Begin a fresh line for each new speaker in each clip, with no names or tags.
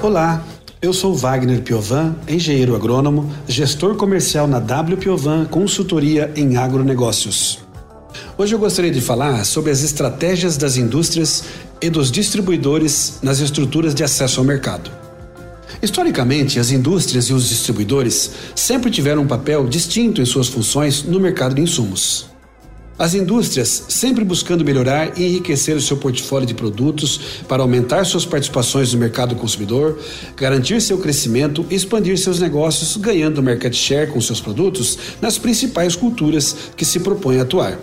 Olá, eu sou Wagner Piovan, engenheiro agrônomo, gestor comercial na W Piovan Consultoria em Agronegócios. Hoje eu gostaria de falar sobre as estratégias das indústrias e dos distribuidores nas estruturas de acesso ao mercado. Historicamente, as indústrias e os distribuidores sempre tiveram um papel distinto em suas funções no mercado de insumos. As indústrias sempre buscando melhorar e enriquecer o seu portfólio de produtos para aumentar suas participações no mercado consumidor, garantir seu crescimento e expandir seus negócios, ganhando market share com seus produtos nas principais culturas que se propõem a atuar.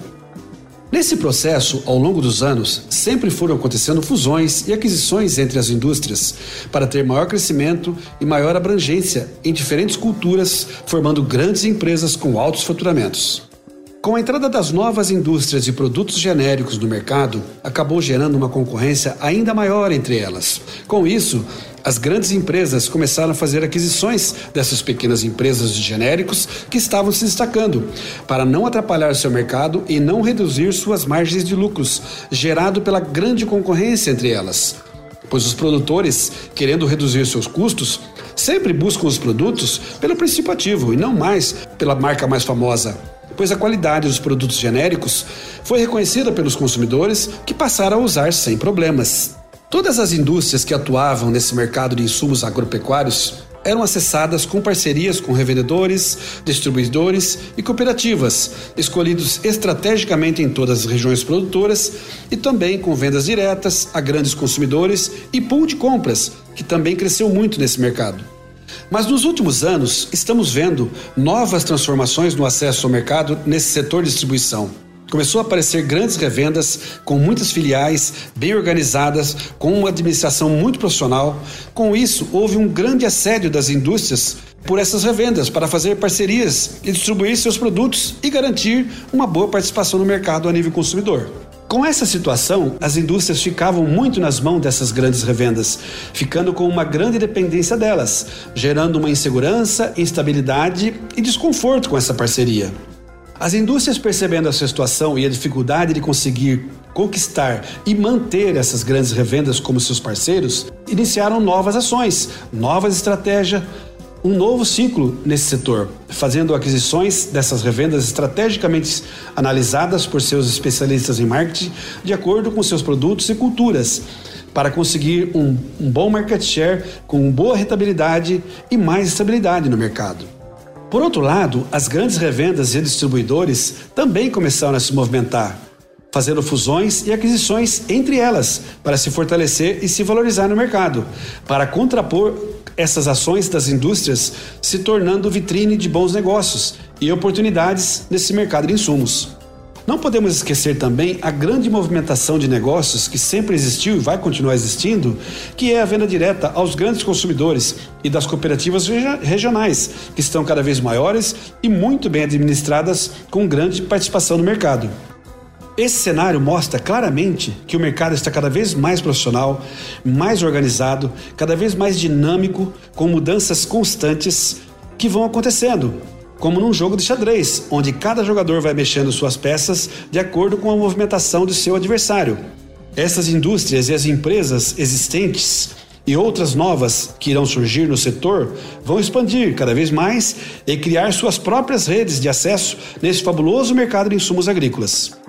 Nesse processo, ao longo dos anos, sempre foram acontecendo fusões e aquisições entre as indústrias para ter maior crescimento e maior abrangência em diferentes culturas, formando grandes empresas com altos faturamentos. Com a entrada das novas indústrias de produtos genéricos no mercado, acabou gerando uma concorrência ainda maior entre elas. Com isso, as grandes empresas começaram a fazer aquisições dessas pequenas empresas de genéricos que estavam se destacando, para não atrapalhar seu mercado e não reduzir suas margens de lucros, gerado pela grande concorrência entre elas. Pois os produtores, querendo reduzir seus custos, sempre buscam os produtos pelo princípio ativo e não mais pela marca mais famosa pois a qualidade dos produtos genéricos foi reconhecida pelos consumidores que passaram a usar sem problemas. Todas as indústrias que atuavam nesse mercado de insumos agropecuários eram acessadas com parcerias com revendedores, distribuidores e cooperativas, escolhidos estrategicamente em todas as regiões produtoras e também com vendas diretas a grandes consumidores e pool de compras, que também cresceu muito nesse mercado. Mas nos últimos anos, estamos vendo novas transformações no acesso ao mercado nesse setor de distribuição. Começou a aparecer grandes revendas com muitas filiais bem organizadas, com uma administração muito profissional. Com isso, houve um grande assédio das indústrias por essas revendas para fazer parcerias e distribuir seus produtos e garantir uma boa participação no mercado a nível consumidor. Com essa situação, as indústrias ficavam muito nas mãos dessas grandes revendas, ficando com uma grande dependência delas, gerando uma insegurança, instabilidade e desconforto com essa parceria. As indústrias, percebendo essa situação e a dificuldade de conseguir conquistar e manter essas grandes revendas como seus parceiros, iniciaram novas ações, novas estratégias, um novo ciclo nesse setor, fazendo aquisições dessas revendas estrategicamente analisadas por seus especialistas em marketing, de acordo com seus produtos e culturas, para conseguir um, um bom market share com boa rentabilidade e mais estabilidade no mercado. Por outro lado, as grandes revendas e distribuidores também começaram a se movimentar, fazendo fusões e aquisições entre elas para se fortalecer e se valorizar no mercado, para contrapor essas ações das indústrias se tornando vitrine de bons negócios e oportunidades nesse mercado de insumos. Não podemos esquecer também a grande movimentação de negócios que sempre existiu e vai continuar existindo, que é a venda direta aos grandes consumidores e das cooperativas regionais, que estão cada vez maiores e muito bem administradas com grande participação no mercado. Esse cenário mostra claramente que o mercado está cada vez mais profissional, mais organizado, cada vez mais dinâmico, com mudanças constantes que vão acontecendo, como num jogo de xadrez, onde cada jogador vai mexendo suas peças de acordo com a movimentação do seu adversário. Essas indústrias e as empresas existentes e outras novas que irão surgir no setor vão expandir cada vez mais e criar suas próprias redes de acesso nesse fabuloso mercado de insumos agrícolas.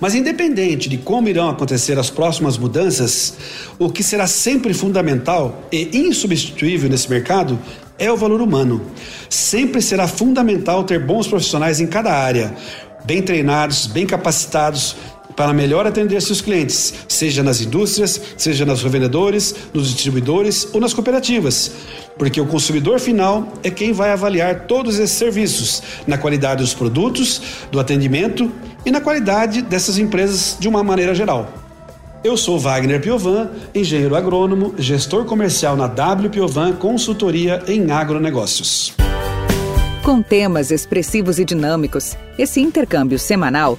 Mas independente de como irão acontecer as próximas mudanças, o que será sempre fundamental e insubstituível nesse mercado é o valor humano. Sempre será fundamental ter bons profissionais em cada área, bem treinados, bem capacitados para melhor atender seus clientes, seja nas indústrias, seja nos revendedores, nos distribuidores ou nas cooperativas. Porque o consumidor final é quem vai avaliar todos esses serviços na qualidade dos produtos, do atendimento e na qualidade dessas empresas de uma maneira geral. Eu sou Wagner Piovan, engenheiro agrônomo, gestor comercial na W Piovan Consultoria em Agronegócios.
Com temas expressivos e dinâmicos, esse intercâmbio semanal